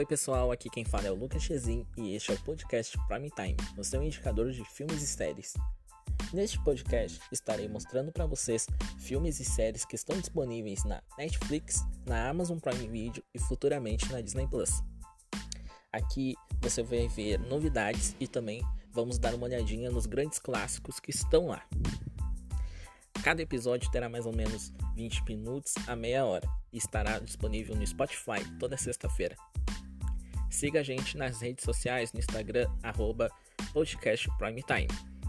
Oi pessoal, aqui quem fala é o Lucas Chezin e este é o podcast Prime Time, o seu indicador de filmes e séries. Neste podcast estarei mostrando para vocês filmes e séries que estão disponíveis na Netflix, na Amazon Prime Video e futuramente na Disney Plus. Aqui você vai ver novidades e também vamos dar uma olhadinha nos grandes clássicos que estão lá. Cada episódio terá mais ou menos 20 minutos a meia hora e estará disponível no Spotify toda sexta-feira. Siga a gente nas redes sociais no Instagram, arroba podcast Prime Time.